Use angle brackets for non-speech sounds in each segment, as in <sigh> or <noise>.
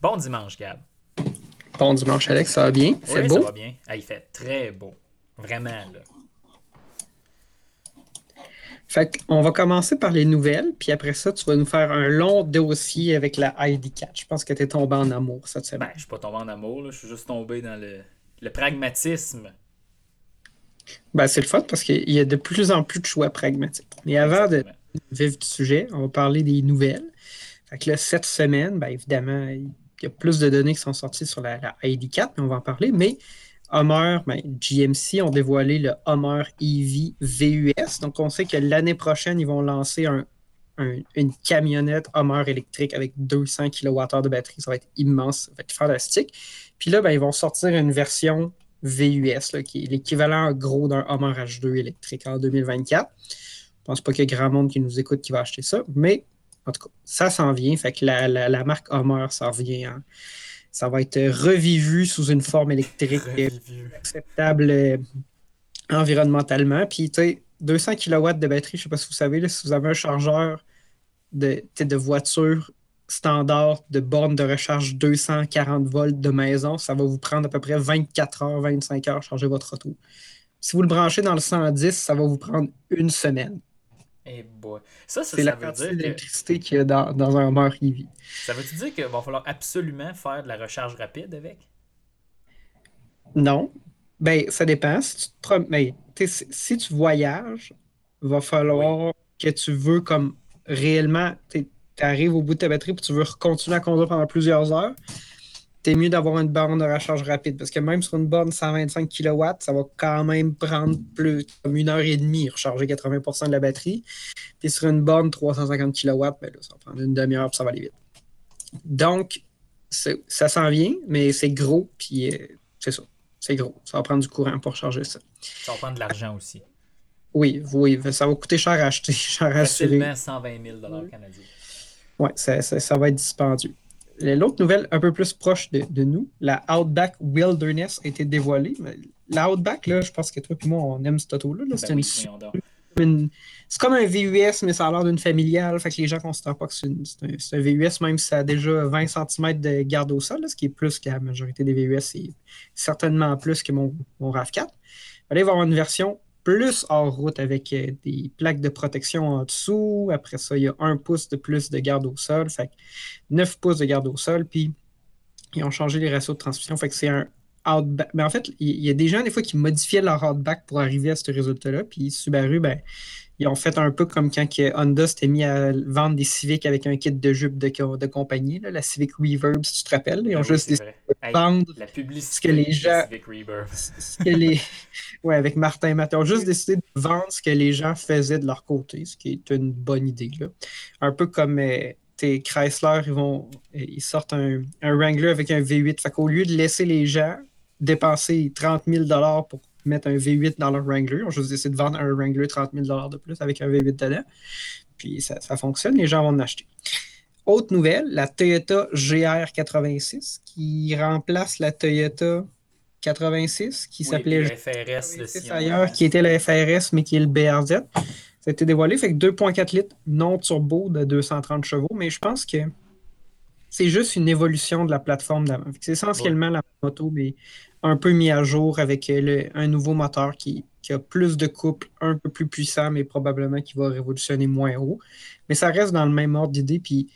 Bon dimanche, Gab. Bon dimanche, Alex, ça va bien? C'est beau? ça va bien. Ah, il fait très beau. Vraiment, là. Fait on va commencer par les nouvelles, puis après ça, tu vas nous faire un long dossier avec la ID4. Je pense que tu es tombé en amour cette semaine. Ben, je suis pas tombé en amour, je suis juste tombé dans le, pragmatisme. Ben, c'est le fait parce qu'il y a de plus en plus de choix pragmatiques. Mais avant de vivre du sujet, on va parler des nouvelles. Fait que là, cette semaine, ben, évidemment, il y a plus de données qui sont sorties sur la, la ID4, mais on va en parler. Mais Hummer, ben, GMC ont dévoilé le Hummer EV VUS. Donc, on sait que l'année prochaine, ils vont lancer une camionnette Hummer électrique avec 200 kWh de batterie. Ça va être immense, ça va être fantastique. Puis là, ben, ils vont sortir une version VUS, qui est l'équivalent gros d'un Hummer H2 électrique en 2024. Je ne pense pas qu'il y ait grand monde qui nous écoute qui va acheter ça, mais en tout cas, ça s'en vient. Fait que la, marque Hummer, ça revient. Hein ça va être revivu sous une forme électrique acceptable euh, environnementalement. Puis, tu sais, 200 kW de batterie, je ne sais pas si vous savez, si vous avez un chargeur de, de voiture standard de borne de recharge 240 volts de maison, ça va vous prendre à peu près 24 heures, 25 heures à charger votre auto. Si vous le branchez dans le 110, ça va vous prendre une semaine. Eh ça, c'est la quantité d'électricité qu'il y a dans, dans un Hummer EV. Ça veut-tu dire qu'il va falloir absolument faire de la recharge rapide avec? Non. Ben, ça dépend. Si tu, Mais, si tu voyages, il va falloir que tu veux comme réellement, tu arrives au bout de ta batterie et tu veux continuer à conduire pendant plusieurs heures t'es mieux d'avoir une borne de recharge rapide parce que même sur une borne 125 kW, ça va quand même prendre plus comme une heure et demie recharger 80% de la batterie. Puis sur une borne 350 kW, ben ça va prendre une demi-heure puis ça va aller vite. Donc, ça s'en vient, mais c'est gros, puis euh, c'est ça. C'est gros. Ça va prendre du courant pour charger ça. Ça va prendre de l'argent aussi. Oui, oui, ça va coûter cher à acheter, <laughs> cher à assurer. 120 000 canadiens. Oui, ça, ça, va être dispendieux. L'autre nouvelle un peu plus proche de, nous, la Outback Wilderness a été dévoilée. La Outback, là, je pense que toi et moi, on aime cette auto-là. Ben c'est comme un VUS, mais ça a l'air d'une familiale. Fait que les gens ne considèrent pas que c'est un, VUS, même si ça a déjà 20 cm de garde au sol, ce qui est plus que la majorité des VUS. C'est certainement plus que mon, mon RAV4. Il va y avoir une version plus hors route avec euh, des plaques de protection en dessous. Après ça, il y a un pouce de plus de garde au sol. Fait 9 pouces de garde au sol. Puis ils ont changé les ratios de transmission. Fait que c'est un outback. Mais en fait, il y a des gens des fois qui modifiaient leur outback pour arriver à ce résultat-là. Puis Subaru, ben, ils ont fait un peu comme quand Honda s'était mis à vendre des Civic avec un kit de jupe de, de compagnie, la Civic Reverb, si tu te rappelles. Ils ont ah juste décidé de vendre la publicité ce que les gens. Civic. <laughs> Ce que les... ouais, avec Martin Matt. Ils ont juste décidé de vendre ce que les gens faisaient de leur côté, ce qui est une bonne idée. Là. Un peu comme euh, tes Chrysler, ils vont ils sortent un, un Wrangler avec un V8. Fait qu'au lieu de laisser les gens dépenser 30 000 pour mettre un V8 dans leur Wrangler. On juste décidé de vendre un Wrangler 30 000 de plus avec un V8 dedans. Puis ça, fonctionne, les gens vont en acheter. Autre nouvelle, la Toyota GR86 qui remplace la Toyota 86 qui s'appelait FRS ailleurs, qui était la FRS mais qui est le BRZ. Ça a été dévoilé, fait que 2.4 litres non turbo de 230 chevaux, mais je pense que c'est juste une évolution de la plateforme d'avant. C'est essentiellement la moto, mais un peu mis à jour avec euh, un nouveau moteur qui, a plus de couple, un peu plus puissant, mais probablement qui va révolutionner moins haut. Mais ça reste dans le même ordre d'idée. Puis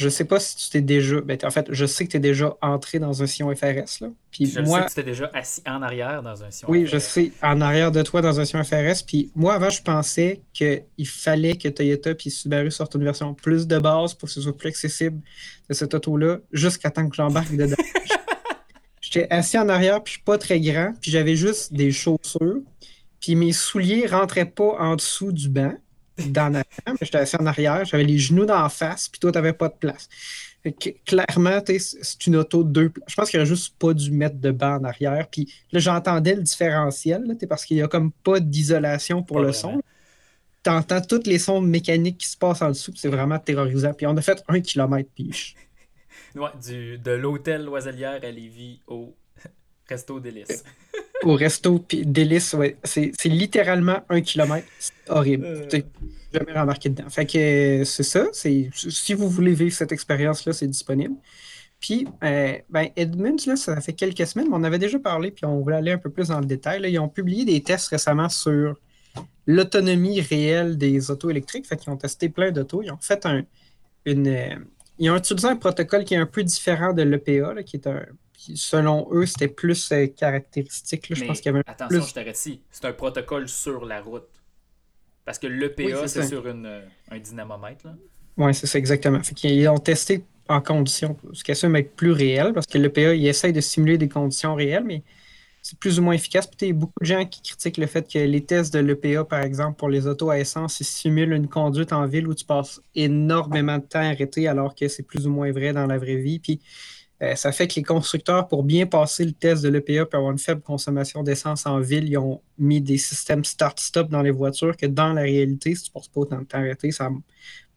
je sais pas si tu t'es déjà. Ben, en fait, je sais que tu es déjà entré dans un sillon FRS. Là. Puis je moi, sais que tu étais déjà assis en arrière dans un sillon Oui, je sais, en arrière de toi dans un sillon FRS. Puis moi, avant, je pensais qu'il fallait que Toyota puis Subaru sortent une version plus de base pour que ce soit plus accessible de cette auto-là, jusqu'à temps que j'embarque dedans. <laughs> J'étais assis en arrière, puis je suis pas très grand, puis j'avais juste des chaussures, puis mes souliers rentraient pas en dessous du banc, dans la mais j'étais assis en arrière, j'avais les genoux dans la face, puis toi, t'avais pas de place. clairement, c'est une auto de deux Je pense qu'il aurait juste pas dû mettre de banc en arrière. Puis là, j'entendais le différentiel, là, parce qu'il y a comme pas d'isolation pour le son. Tu entends tous les sons mécaniques qui se passent en dessous, c'est vraiment terrorisant. Puis on a fait un kilomètre, puis Ouais, du, de l'hôtel Loiselière à Lévis au <laughs> Resto Délice. <laughs> au resto délice, ouais, c'est littéralement un kilomètre. C'est horrible. Euh... jamais remarqué dedans. Fait que c'est ça. Si vous voulez vivre cette expérience-là, c'est disponible. Puis, euh, ben, Edmunds, là, ça fait quelques semaines, mais on avait déjà parlé, puis on voulait aller un peu plus dans le détail. Ils ont publié des tests récemment sur l'autonomie réelle des autos électriques. Fait qu'ils ont testé plein d'autos. Ils ont fait un, une. Euh, ils ont utilisé un protocole qui est un peu différent de l'EPA, qui est un. Selon eux, c'était plus euh, caractéristique. je pense qu'il y avait attention, je t'arrête ici. C'est un protocole sur la route. Parce que l'EPA, c'est sur une, un dynamomètre. Oui, c'est ça, exactement. Fait qu'ils ont testé en conditions, ce qui assume être plus réel, parce que l'EPA, il essaye de simuler des conditions réelles, mais c'est plus ou moins efficace. Puis il y a beaucoup de gens qui critiquent le fait que les tests de l'EPA, par exemple, pour les autos à essence, ils simulent une conduite en ville où tu passes énormément de temps arrêté, alors que c'est plus ou moins vrai dans la vraie vie. Puis euh, ça fait que les constructeurs, pour bien passer le test de l'EPA, pour avoir une faible consommation d'essence en ville, ils ont mis des systèmes start-stop dans les voitures que dans la réalité, si tu ne passes pas autant de temps arrêté, ça a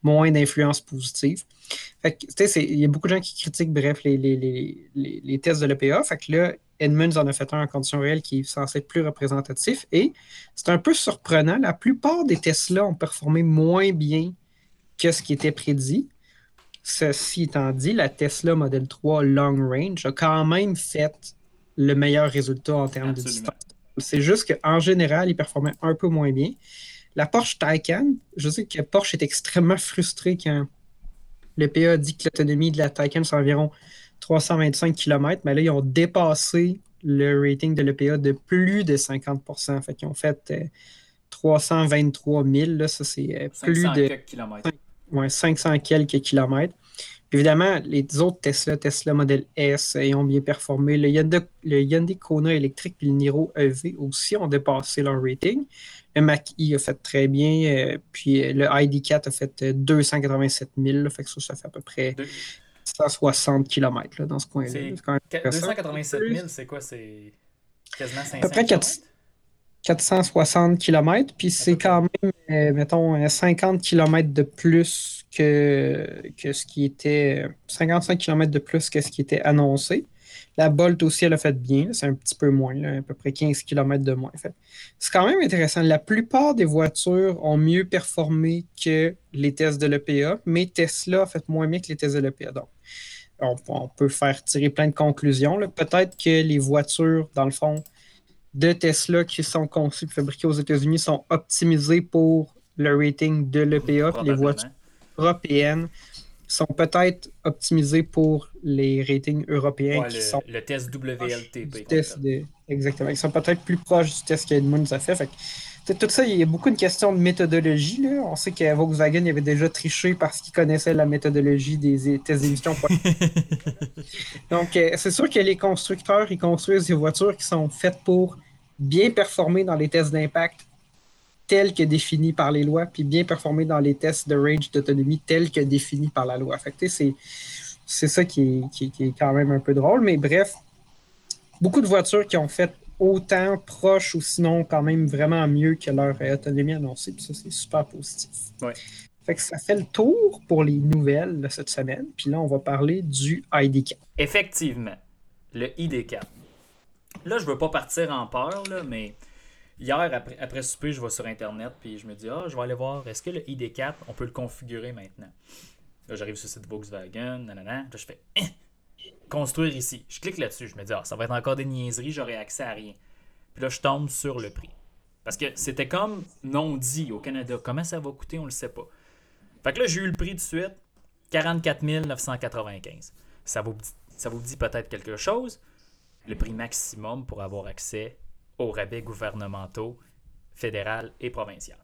moins d'influence positive. Il y a beaucoup de gens qui critiquent, bref, les, tests de l'EPA. Fait que là, Edmunds en a fait un en conditions réelles qui est censé être plus représentatif. Et c'est un peu surprenant. La plupart des Tesla ont performé moins bien que ce qui était prédit. Ceci étant dit, la Tesla Model 3 Long Range a quand même fait le meilleur résultat en termes de distance. C'est juste qu'en général, il performait un peu moins bien. La Porsche Taycan, je sais que Porsche est extrêmement frustré quand le PA dit que l'autonomie de la Taycan, c'est environ 325 km, mais là, ils ont dépassé le rating de l'EPA de plus de 50% Fait qu'ils ont fait 323 000. Là, ça, c'est euh, plus de. Kilomètres. Ouais, 500 quelques kilomètres. évidemment, les autres Tesla, Tesla Model S, ils ont bien performé. Le Hyundai, Kona électrique et le Niro EV aussi ont dépassé leur rating. Le Mach-E a fait très bien. Euh, puis euh, le ID4 a fait 287 000. fait que ça, ça fait à peu près 160 km dans ce coin-là. 287 000, c'est quoi? C'est quasiment 500 À peu près 460 km, puis c'est quand même, euh, mettons, 50 km de plus que, que ce qui était. 55 km de plus que ce qui était annoncé. La Bolt aussi, elle a fait bien. C'est un petit peu moins, à peu près 15 km de moins. C'est quand même intéressant. La plupart des voitures ont mieux performé que les tests de l'EPA, mais Tesla a fait moins bien que les tests de l'EPA. Donc, on, peut faire tirer plein de conclusions. Peut-être que les voitures, dans le fond, de Tesla qui sont conçues et fabriquées aux États-Unis sont optimisées pour le rating de l'EPA. Les voitures européennes sont peut-être optimisés pour les ratings européens qui le, sont. Le test WLTP. Test Exactement. Ils sont peut-être plus proches du test qu'Edmunds a fait. fait tout ça, il y a beaucoup de questions de méthodologie. Là. On sait que Volkswagen avait déjà triché parce qu'il connaissait la méthodologie des tests d'émission. <laughs> Donc, euh, c'est sûr que les constructeurs, ils construisent des voitures qui sont faites pour bien performer dans les tests d'impact tel que défini par les lois, puis bien performer dans les tests de range d'autonomie tel que défini par la loi. Fait c'est, c'est ça qui est, quand même un peu drôle. Mais bref, beaucoup de voitures qui ont fait autant proche ou sinon quand même vraiment mieux que leur autonomie annoncée. Puis ça, c'est super positif. Fait que ça fait le tour pour les nouvelles de cette semaine. Puis là, on va parler du ID4. Effectivement, le ID4. Là, je veux pas partir en peur, là, mais Hier, après, après souper, je vais sur Internet puis je me dis, ah, je vais aller voir, est-ce que le ID4, on peut le configurer maintenant? Là, j'arrive sur le site Volkswagen, nanana. Là, je fais, hein, construire ici. Je clique là-dessus, je me dis, ah, ça va être encore des niaiseries, j'aurai accès à rien. Puis là, je tombe sur le prix. Parce que c'était comme non dit au Canada. Comment ça va coûter, on le sait pas. Fait que là, j'ai eu le prix de suite, 44 995. Ça vous, dit peut-être quelque chose? Le prix maximum pour avoir accès aux rabais gouvernementaux, fédéral et provincial.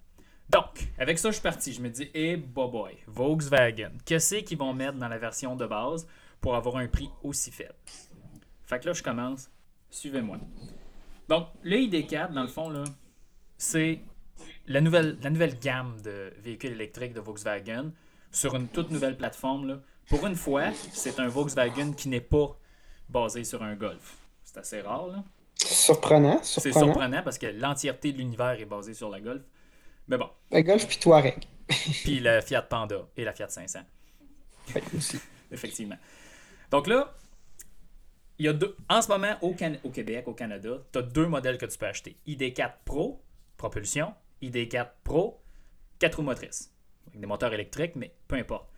Donc, avec ça, je suis parti. Je me dis, eh, hey, boy, Volkswagen, qu'est-ce qu'ils vont mettre dans la version de base? Pour avoir un prix aussi faible? Fait que là, je commence. Suivez-moi. Donc, le ID4, dans le fond, là, c'est la nouvelle, la nouvelle gamme de véhicules électriques de Volkswagen sur une toute nouvelle plateforme. Là. Pour une fois, c'est un Volkswagen qui n'est pas basé sur un Golf. C'est assez rare, là. Surprenant. C'est surprenant parce que l'entièreté de l'univers est basée sur la Golf. Mais bon. La Golf puis Touareg. puis la Fiat Panda et la Fiat 500. aussi. <laughs> Effectivement. Donc là, il y a deux, en ce moment, au, Québec, au Canada, tu as deux modèles que tu peux acheter. ID4 Pro, propulsion, ID4 Pro, 4 roues motrices. Avec des moteurs électriques, mais peu importe.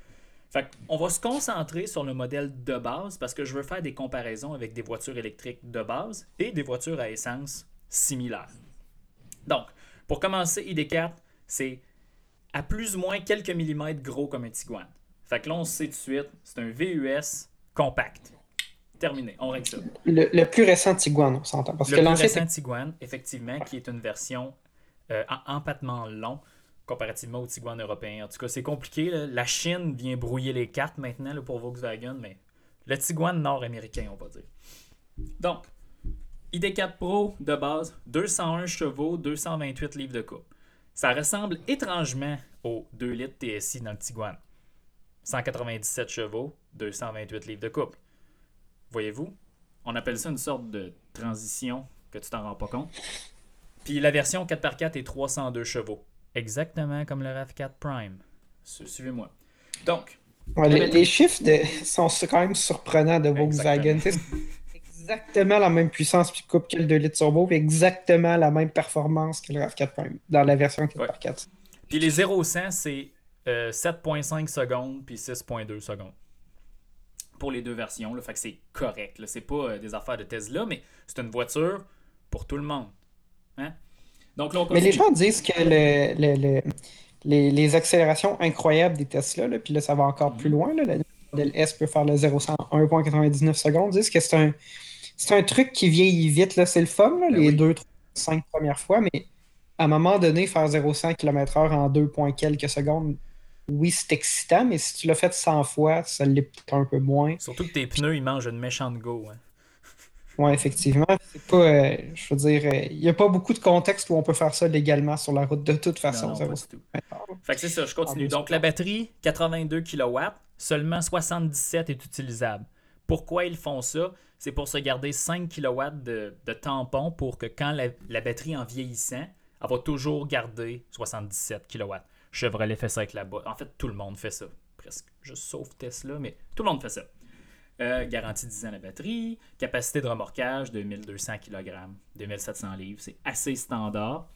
Fait on va se concentrer sur le modèle de base parce que je veux faire des comparaisons avec des voitures électriques de base et des voitures à essence similaires. Donc, pour commencer, ID4, c'est à plus ou moins quelques millimètres gros comme un Tiguan. Fait que là, on sait tout de suite, c'est un VUS compact. Terminé, on règle ça. Le, plus récent Tiguan, on s'entend. Parce le plus récent Tiguan, effectivement, qui est une version euh, empattement long comparativement au Tiguan européen. En tout cas, c'est compliqué. La Chine vient brouiller les cartes maintenant pour Volkswagen, mais le Tiguan nord-américain, on va dire. Donc, ID4 Pro de base, 201 chevaux, 228 livres de coupe. Ça ressemble étrangement au 2 litres TSI dans le Tiguan. 197 chevaux, 228 livres de couple. Voyez-vous? On appelle ça une sorte de transition que tu t'en rends pas compte. Puis la version 4x4 est 302 chevaux. Exactement comme le RAV4 Prime. Suivez-moi. Donc. les, chiffres sont quand même surprenants de Volkswagen. <laughs> exactement la même puissance puis coupe que le 2 litres turbo, puis exactement la même performance que le RAV4 Prime dans la version 4x4. Puis les 0-100, c'est 7.5 euh, secondes puis 6.2 secondes. Pour les deux versions, là, fait que c'est correct. C'est pas euh, des affaires de Tesla, mais c'est une voiture pour tout le monde. Hein? Donc, mais les gens disent que le, les, accélérations incroyables des Tesla, là, puis là, ça va encore plus mhm. loin. Là, le modèle S peut faire le 0 en 1.99 secondes. Ils disent que c'est un, c'est un truc qui vieillit vite. C'est le fun, ben les 2, 3, 5 premières fois, mais à un moment donné, faire 0-100 km/h en 2 quelques secondes, oui, c'est excitant, mais si tu l'as fait 100 fois, ça l'est un peu moins. Surtout que tes pneus, ils mangent une méchante go. Hein. Oui, effectivement. C'est pas, euh, je veux dire, euh, il n'y a pas beaucoup de contexte où on peut faire ça légalement sur la route de toute façon. Fait que c'est ça, je continue. Donc la batterie, 82 kW, seulement 77 est utilisable. Pourquoi ils font ça? C'est pour se garder 5 kW de, tampon pour que quand la, la, batterie en vieillissant, elle va toujours garder 77 kW. Chevrolet fait ça avec la boîte. En fait, tout le monde fait ça. Presque. Juste sauf Tesla, mais tout le monde fait ça. Euh, garantie 10 ans la batterie, capacité de remorquage de 1200 kg, 2700 livres, c'est assez standard.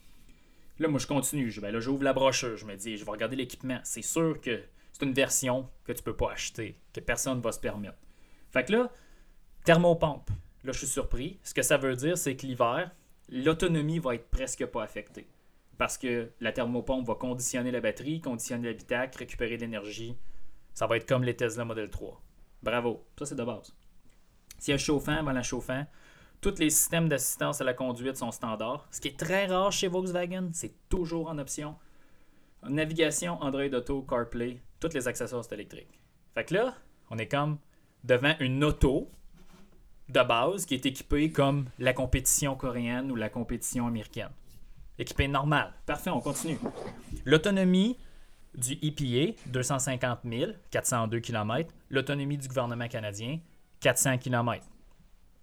Là, moi, je continue. Je, ben là, j'ouvre la brochure. Je me dis, je vais regarder l'équipement. C'est sûr que c'est une version que tu peux pas acheter, que personne ne va se permettre. Fait que là, thermopompe. Là, je suis surpris. Ce que ça veut dire, c'est que l'hiver, l'autonomie va être presque pas affectée. Parce que la thermopompe va conditionner la batterie, conditionner l'habitacle, récupérer de l'énergie. Ça va être comme les Tesla Model 3. Bravo. Ça, c'est de base. A chauffant, ben la chauffant. Tous les systèmes d'assistance à la conduite sont standards. Ce qui est très rare chez Volkswagen, c'est toujours en option. Navigation, Android Auto, CarPlay, tous les accessoires électriques. Fait que là, on est comme devant une auto de base qui est équipée comme la compétition coréenne ou la compétition américaine. Équipée normale. Parfait, on continue. L'autonomie, du EPA, 250 000, 402 km. L'autonomie du gouvernement canadien, 400 km.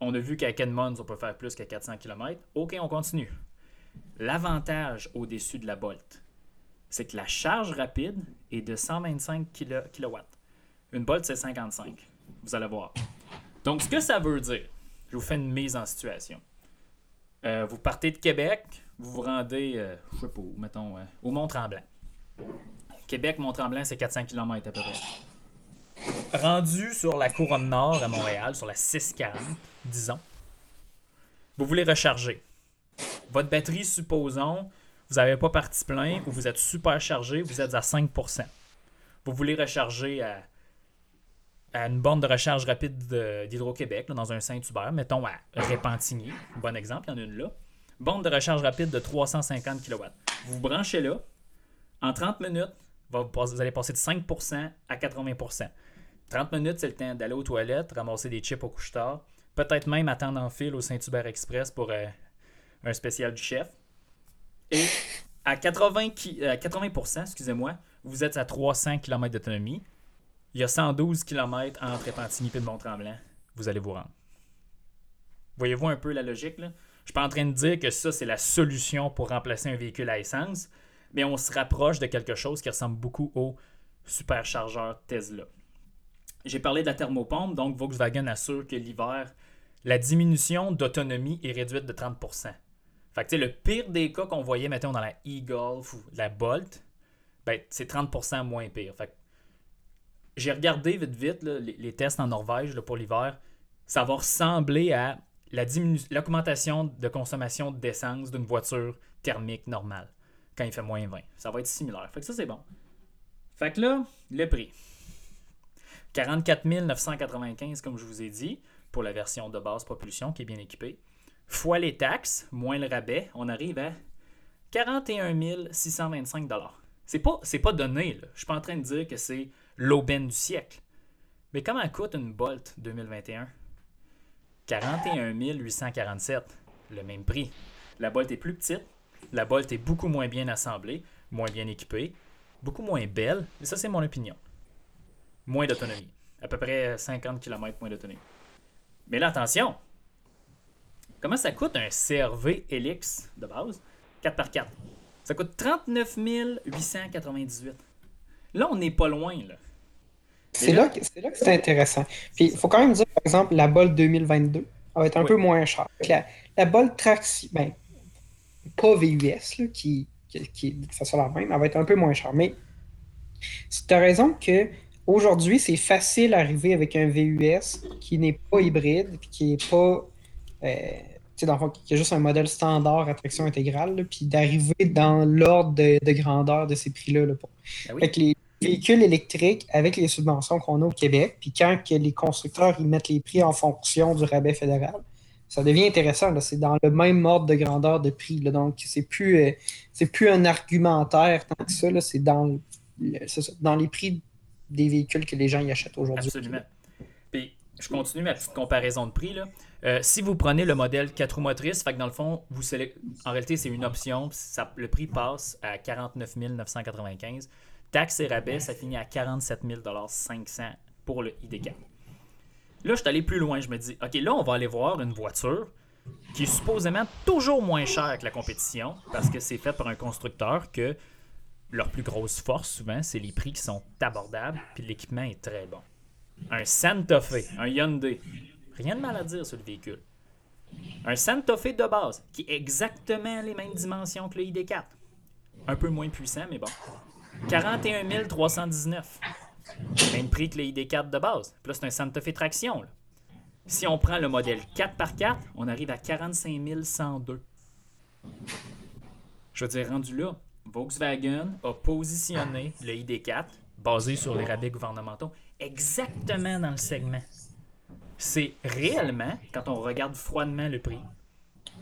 On a vu qu'à Edmonds, on peut faire plus qu'à 400 km. OK, on continue. L'avantage au-dessus de la Bolt, c'est que la charge rapide est de 125 kW. Une Bolt, c'est 55. Vous allez voir. Donc, ce que ça veut dire, je vous fais une mise en situation. Euh, vous partez de Québec, vous vous rendez, euh, je sais pas mettons, euh, au Mont-Tremblant. Québec, Mont-Tremblant, c'est 400 km à peu près. Rendu sur la couronne nord à Montréal, sur la 640, disons, vous voulez recharger. Votre batterie, supposons, vous n'avez pas parti plein ou vous êtes super chargé, vous êtes à 5%. Vous voulez recharger à, une borne de recharge rapide d'Hydro-Québec, dans un Saint-Hubert, mettons à Répentigny, bon exemple, il y en a une là. Borne de recharge rapide de 350 kW. Vous vous branchez là, en 30 minutes, vous allez passer de 5% à 80%. 30 minutes, c'est le temps d'aller aux toilettes, ramasser des chips au couche-tard, peut-être même attendre en fil au Saint-Hubert Express pour euh, un spécial du chef. Et à 80, 80% euh, excusez-moi, vous êtes à 300 km d'autonomie. Il y a 112 km entre Repentigny et Mont-Tremblant. Vous allez vous rendre. Voyez-vous un peu la logique? Là? Je suis pas en train de dire que ça, c'est la solution pour remplacer un véhicule à essence mais on se rapproche de quelque chose qui ressemble beaucoup au superchargeur Tesla. J'ai parlé de la thermopompe, donc Volkswagen assure que l'hiver, la diminution d'autonomie est réduite de 30%. Fait que, le pire des cas qu'on voyait, mettons, dans la e-golf ou la Bolt, ben, c'est 30% moins pire. Fait j'ai regardé vite vite les, tests en Norvège pour l'hiver. Ça va ressembler à l'augmentation de consommation d'essence d'une voiture thermique normale quand il fait moins 20. Ça va être similaire. Fait que ça, c'est bon. Fait que là, le prix. 44 995, comme je vous ai dit, pour la version de base propulsion qui est bien équipée. Fois les taxes, moins le rabais, on arrive à 41 625 C'est pas, pas donné, là. Je suis pas en train de dire que c'est l'aubaine du siècle. Mais comment coûte une Bolt 2021? 41 847, le même prix. La Bolt est plus petite, la Bolt est beaucoup moins bien assemblée, moins bien équipée, beaucoup moins belle, mais ça c'est mon opinion. Moins d'autonomie. À peu près 50 km moins d'autonomie. Mais là, attention! Comment ça coûte un CRV Helix de base? 4x4? Ça coûte 39 898. Là, on n'est pas loin, là. C'est là, que c'est intéressant. Puis, il faut quand même dire, par exemple, la Bolt 2022 va être un peu moins chère. La, la Bolt Trax, ben, pas VUS, là, qui, qui, qui, ça soit la même, elle va être un peu moins chère. Mais tu as raison que aujourd'hui, c'est facile d'arriver avec un VUS qui n'est pas hybride, puis qui n'est pas. Euh, dans le qui est juste un modèle standard à traction intégrale, puis d'arriver dans l'ordre de, grandeur de ces prix-là. Là, ben Avec les véhicules électriques, avec les subventions qu'on a au Québec, puis quand que les constructeurs ils mettent les prix en fonction du rabais fédéral, ça devient intéressant. C'est dans le même ordre de grandeur de prix. Donc, c'est plus, euh, plus un argumentaire tant que ça. C'est dans, dans les prix des véhicules que les gens y achètent aujourd'hui. Absolument. Puis, je continue ma petite comparaison de prix. Là. Euh, si vous prenez le modèle 4 roues motrices, fait que dans le fond, vous en réalité, c'est une option. Le prix passe à 49 995. Taxe et rabais, ça finit à 47 500 pour le ID4. Là, je suis allé plus loin. Je me dis, OK, là, on va aller voir une voiture qui est supposément toujours moins chère que la compétition parce que c'est fait par un constructeur que leur plus grosse force, souvent, c'est les prix qui sont abordables puis l'équipement est très bon. Un Santa Fe, un Hyundai, rien de mal à dire sur le véhicule. Un Santa Fe de base qui est exactement les mêmes dimensions que le ID4. Un peu moins puissant, mais bon. 41 319. Même prix que le ID4 de base. Plus c'est un Santa Fe traction. Si on prend le modèle 4x4, on arrive à 45 102. Je veux dire, rendu là, Volkswagen a positionné le ID4, basé sur les rabais gouvernementaux, exactement dans le segment. C'est réellement, quand on regarde froidement le prix,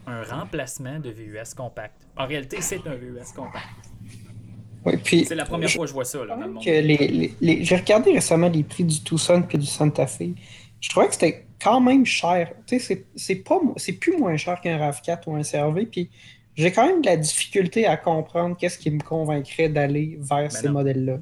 un remplacement de VUS compact. En réalité, c'est un VUS compact. C'est la première fois que je vois ça là, dans le monde. J'ai regardé récemment les prix du Tucson et du Santa Fe. Je trouvais que c'était quand même cher. C'est pas c'est plus moins cher qu'un RAV4 ou un CRV. Puis j'ai quand même de la difficulté à comprendre qu'est-ce qui me convaincrait d'aller vers ben ces modèles-là.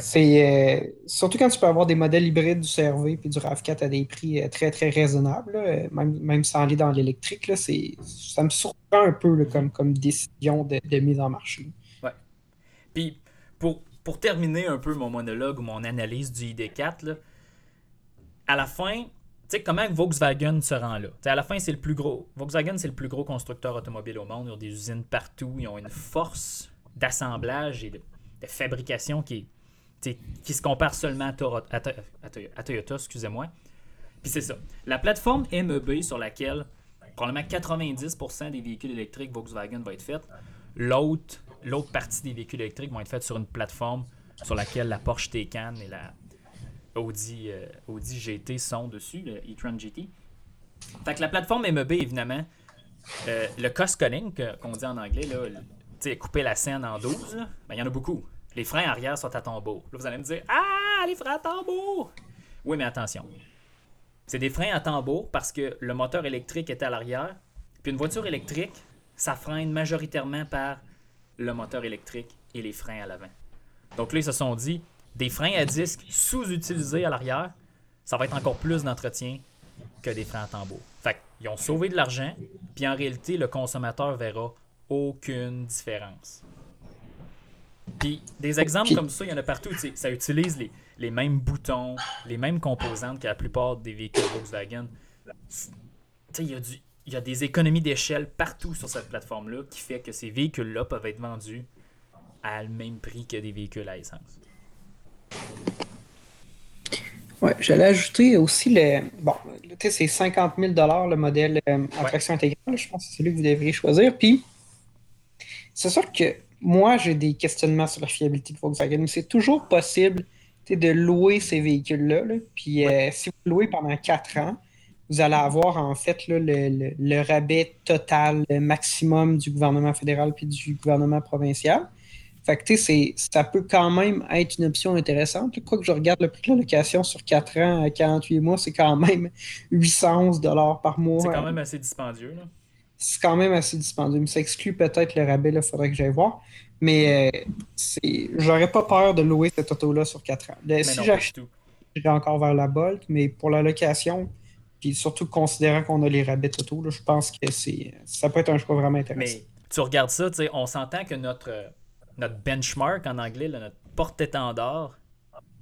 C'est euh, surtout quand tu peux avoir des modèles hybrides du CRV puis du RAV4 à des prix euh, très très raisonnables, même, même sans aller dans l'électrique, ça me surprend un peu comme, comme décision de, mise en marché. Ouais. Puis pour, pour terminer un peu mon monologue ou mon analyse du ID4, à la fin, tu sais, comment Volkswagen se rend là? à la fin, c'est le plus gros. Volkswagen, c'est le plus gros constructeur automobile au monde. Ils ont des usines partout. Ils ont une force d'assemblage et de, fabrication qui, qui se compare seulement à, Toyota, excusez-moi. Puis c'est ça. La plateforme MEB sur laquelle probablement 90% des véhicules électriques Volkswagen vont être faits, l'autre, l'autre partie des véhicules électriques vont être faits sur une plateforme sur laquelle la Porsche Taycan et la Audi, euh, GT sont dessus, le e-tron GT. Fait que la plateforme MEB, évidemment, euh, le cost cutting, qu'on dit en anglais, là, couper la scène en 12, ben, il y en a beaucoup. Les freins arrière sont à tambour. Là, vous allez me dire Ah, les freins à tambour Oui, mais attention. C'est des freins à tambour parce que le moteur électrique est à l'arrière. Puis une voiture électrique, ça freine majoritairement par le moteur électrique et les freins à l'avant. Donc là, ils se sont dit des freins à disque sous-utilisés à l'arrière, ça va être encore plus d'entretien que des freins à tambour. Fait qu'ils ont sauvé de l'argent, puis en réalité, le consommateur verra aucune différence. Puis des exemples comme ça, il y en a partout. Ça utilise les, les, mêmes boutons, les mêmes composantes que la plupart des véhicules Volkswagen. Il y, a du, y a des économies d'échelle partout sur cette plateforme-là qui fait que ces véhicules-là peuvent être vendus à le même prix que des véhicules à essence. Ouais, j'allais ajouter aussi le. Bon, c'est 50 000 le modèle euh, à traction intégrale. Je pense que c'est celui que vous devriez choisir. Puis, c'est sûr que moi, j'ai des questionnements sur la fiabilité de Volkswagen. C'est toujours possible de louer ces véhicules-là. Puis, euh, si vous louez pendant 4 ans, vous allez avoir en fait le, le, rabais total maximum du gouvernement fédéral puis du gouvernement provincial. Fait que, ça peut quand même être une option intéressante. Quoi que je regarde le prix de la location sur 4 ans à 48 mois, c'est quand même 811 par mois. C'est quand même assez dispendieux. C'est quand même assez dispendieux. Mais ça exclut peut-être le rabais, il faudrait que j'aille voir. Mais euh, j'aurais pas peur de louer cette auto-là sur 4 ans. si j'achète, j'irai encore vers la Bolt, mais pour la location, puis surtout considérant qu'on a les rabais auto, je pense que c'est ça peut être un choix vraiment intéressant. Mais tu regardes ça, on s'entend que notre notre benchmark en anglais, notre porte-étendard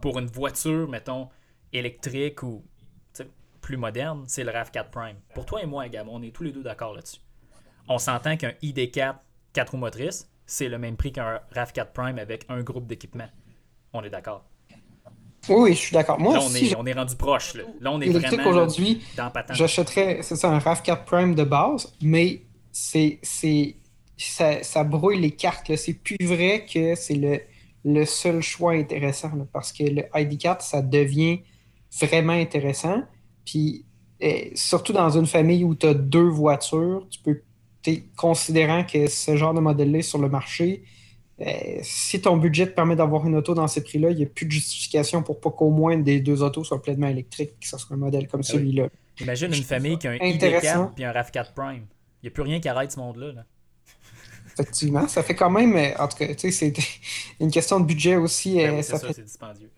pour une voiture, mettons, électrique ou plus moderne, c'est le RAV4 Prime. Pour toi et moi, Gab, on est tous les deux d'accord là-dessus. On s'entend qu'un ID4 4 roues motrices, c'est le même prix qu'un RAV4 Prime avec un groupe d'équipement. On est d'accord. Oui, je suis d'accord. Moi là, on, est, on est rendu proche. Là, là on est vraiment aujourd'hui. J'achèterais, c'est ça, un RAV4 Prime de base, mais c'est ça, brouille les cartes. C'est plus vrai que c'est le, le seul choix intéressant parce que le ID4, ça devient vraiment intéressant. Puis, eh, surtout dans une famille où tu as deux voitures, tu peux, considérant que ce genre de modèle-là est sur le marché, eh, si ton budget te permet d'avoir une auto dans ces prix-là, il n'y a plus de justification pour pas qu'au moins des deux autos soient pleinement électriques, que ce soit un modèle comme ah celui-là. Imagine une famille qui a un ID4 et un RAV4 Prime. Il n'y a plus rien qui arrête ce monde-là. Là. Effectivement, ça fait quand même, euh, en tout cas, tu sais, c'est <laughs> une question de budget aussi. Ben euh, ça, fait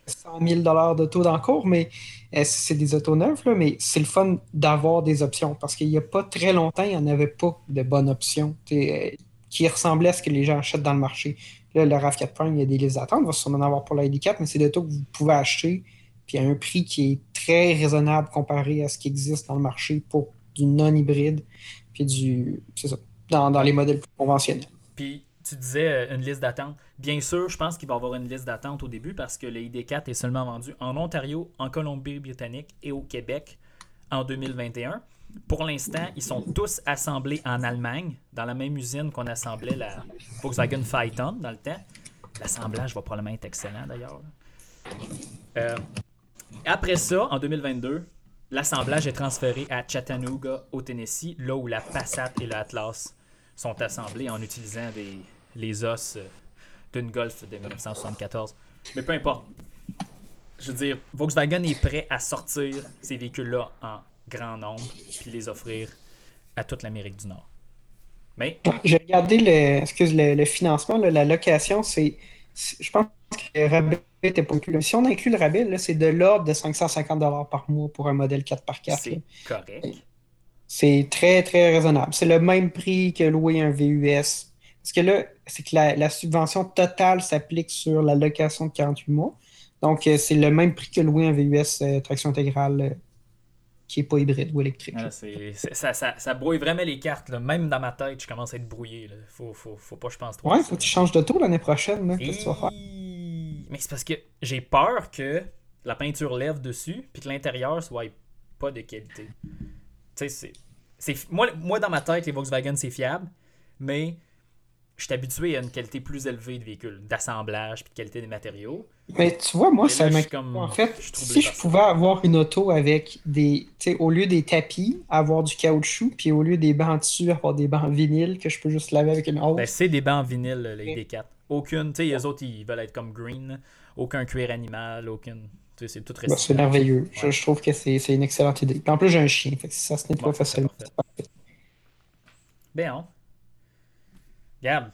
100 000 d'auto d'encours, mais euh, c'est des autos neuves, mais c'est le fun d'avoir des options parce qu'il n'y a pas très longtemps, il n'y en avait pas de bonnes options qui ressemblaient à ce que les gens achètent dans le marché. Là, le RAV4 Prime, il y a des listes d'attente, il va sûrement en avoir pour l'ID4, mais c'est des autos que vous pouvez acheter puis à un prix qui est très raisonnable comparé à ce qui existe dans le marché pour du non-hybride, puis du. C'est ça dans, les modèles plus conventionnels. Puis tu disais euh, une liste d'attente. Bien sûr, je pense qu'il va y avoir une liste d'attente au début parce que le ID4 est seulement vendu en Ontario, en Colombie-Britannique et au Québec en 2021. Pour l'instant, ils sont tous assemblés en Allemagne, dans la même usine qu'on assemblait la Volkswagen Phaeton dans le temps. L'assemblage va probablement être excellent d'ailleurs. Euh, après ça, en 2022, l'assemblage est transféré à Chattanooga, au Tennessee, là où la Passat et l'Atlas sont assemblés en utilisant les os euh, d'une Golf de 1974. Mais peu importe. Je veux dire, Volkswagen est prêt à sortir ces véhicules-là en grand nombre puis les offrir à toute l'Amérique du Nord. Mais. J'ai regardé le, le, financement, la location, c'est. Je pense que Si on inclut le rabais, c'est de l'ordre de 550 par mois pour un modèle 4x4. C'est correct. C'est très, très raisonnable. C'est le même prix que louer un VUS. Parce que là, c'est que la, subvention totale s'applique sur la location de 48 mois. Donc, euh, c'est le même prix que louer un VUS euh, traction intégrale euh, qui n'est pas hybride ou électrique. Ah, ça, ça, ça, brouille vraiment les cartes. Même dans ma tête, je commence à être brouillé. Là. Faut, faut, faut pas, je pense, trop. Ouais, faut que tu changes de tour l'année prochaine. Qu'est-ce que tu vas faire? Mais c'est parce que j'ai peur que la peinture lève dessus puis que l'intérieur soit pas de qualité. Tu sais, c'est. Moi, moi, dans ma tête, les Volkswagen, c'est fiable, mais je suis habitué à une qualité plus élevée de véhicules, d'assemblage puis de qualité des matériaux. Mais tu vois, moi, ça comme... En fait, si je pouvais avoir une auto avec des. Tu sais, au lieu des tapis, avoir du caoutchouc, puis au lieu des bancs tissu, avoir des bancs en vinyle que je peux juste laver avec une hausse. Ben, c'est des bancs en vinyle, les D4. Aucune. Tu sais, les autres, ils veulent être comme green. Aucun cuir animal, aucune. C'est tout bah, C'est merveilleux. Je, trouve que c'est une excellente idée. en plus, j'ai un chien. Fait que ça se nettoie facilement. Bien. Regarde.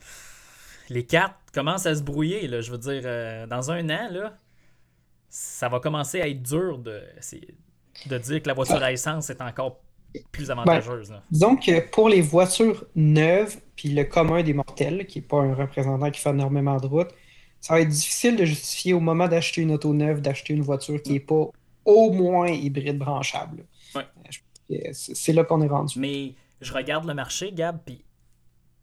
Les cartes commencent à se brouiller. Là. Je veux dire, euh, dans un an, là, ça va commencer à être dur de, de dire que la voiture à essence est encore plus ben, avantageuse. disons que pour les voitures neuves, puis le commun des mortels, qui n'est pas un représentant qui fait énormément de route, ça va être difficile de justifier au moment d'acheter une auto neuve, d'acheter une voiture qui n'est pas au moins hybride branchable. C'est là qu'on est rendu. Mais je regarde le marché, Gab, puis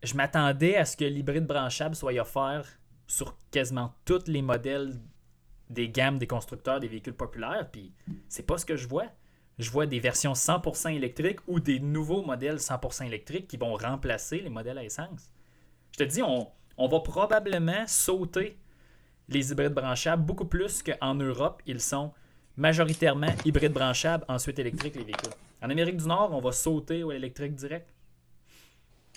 je m'attendais à ce que l'hybride branchable soit offert sur quasiment tous les modèles des gammes des constructeurs des véhicules populaires, puis c'est pas ce que je vois. Je vois des versions 100% électriques ou des nouveaux modèles 100% électriques qui vont remplacer les modèles à essence. Je te dis, on, on va probablement sauter les hybrides branchables beaucoup plus qu'en Europe, ils sont majoritairement hybrides branchables, ensuite électriques les véhicules. En Amérique du Nord, on va sauter au électrique direct.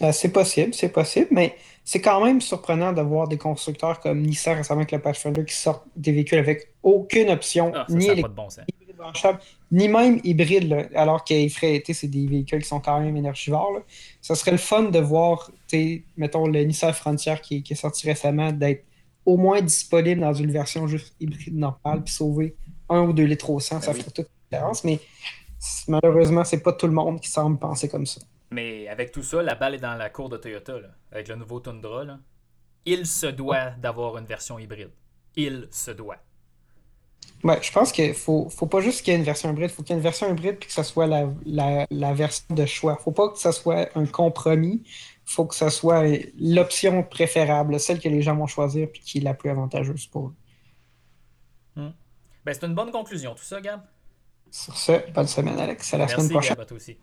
Euh, c'est possible, c'est possible, mais c'est quand même surprenant de voir des constructeurs comme Nissan récemment avec le Pathfinder qui sortent des véhicules avec aucune option, Ah, ça, ni ça électrique, pas de bon ni même hybride, là, alors qu'ils sais, c'est des véhicules qui sont quand même énergivores. là. Ça serait le fun de voir, tu sais, mettons, le Nissan Frontier qui, qui est sorti récemment, d'être au moins disponible dans une version juste hybride normale, puis sauver un ou deux litres au 100, ça Ben oui. ferait toute la différence, mais malheureusement, c'est pas tout le monde qui semble penser comme ça. Mais avec tout ça, la balle est dans la cour de Toyota, là, avec le nouveau Tundra. Là. Il se doit d'avoir une version hybride. Il se doit. Ouais, je pense qu'il faut, faut pas juste qu'il y ait une version hybride, il faut qu'il y ait une version hybride puis que ce soit la, la, la version de choix. faut pas que ce soit un compromis, faut que ce soit l'option préférable, celle que les gens vont choisir puis qui est la plus avantageuse pour eux. Ben, c'est une bonne conclusion, tout ça, Gab. Sur ce, bonne semaine, Alex. À la semaine Merci, prochaine. Gab, à toi aussi.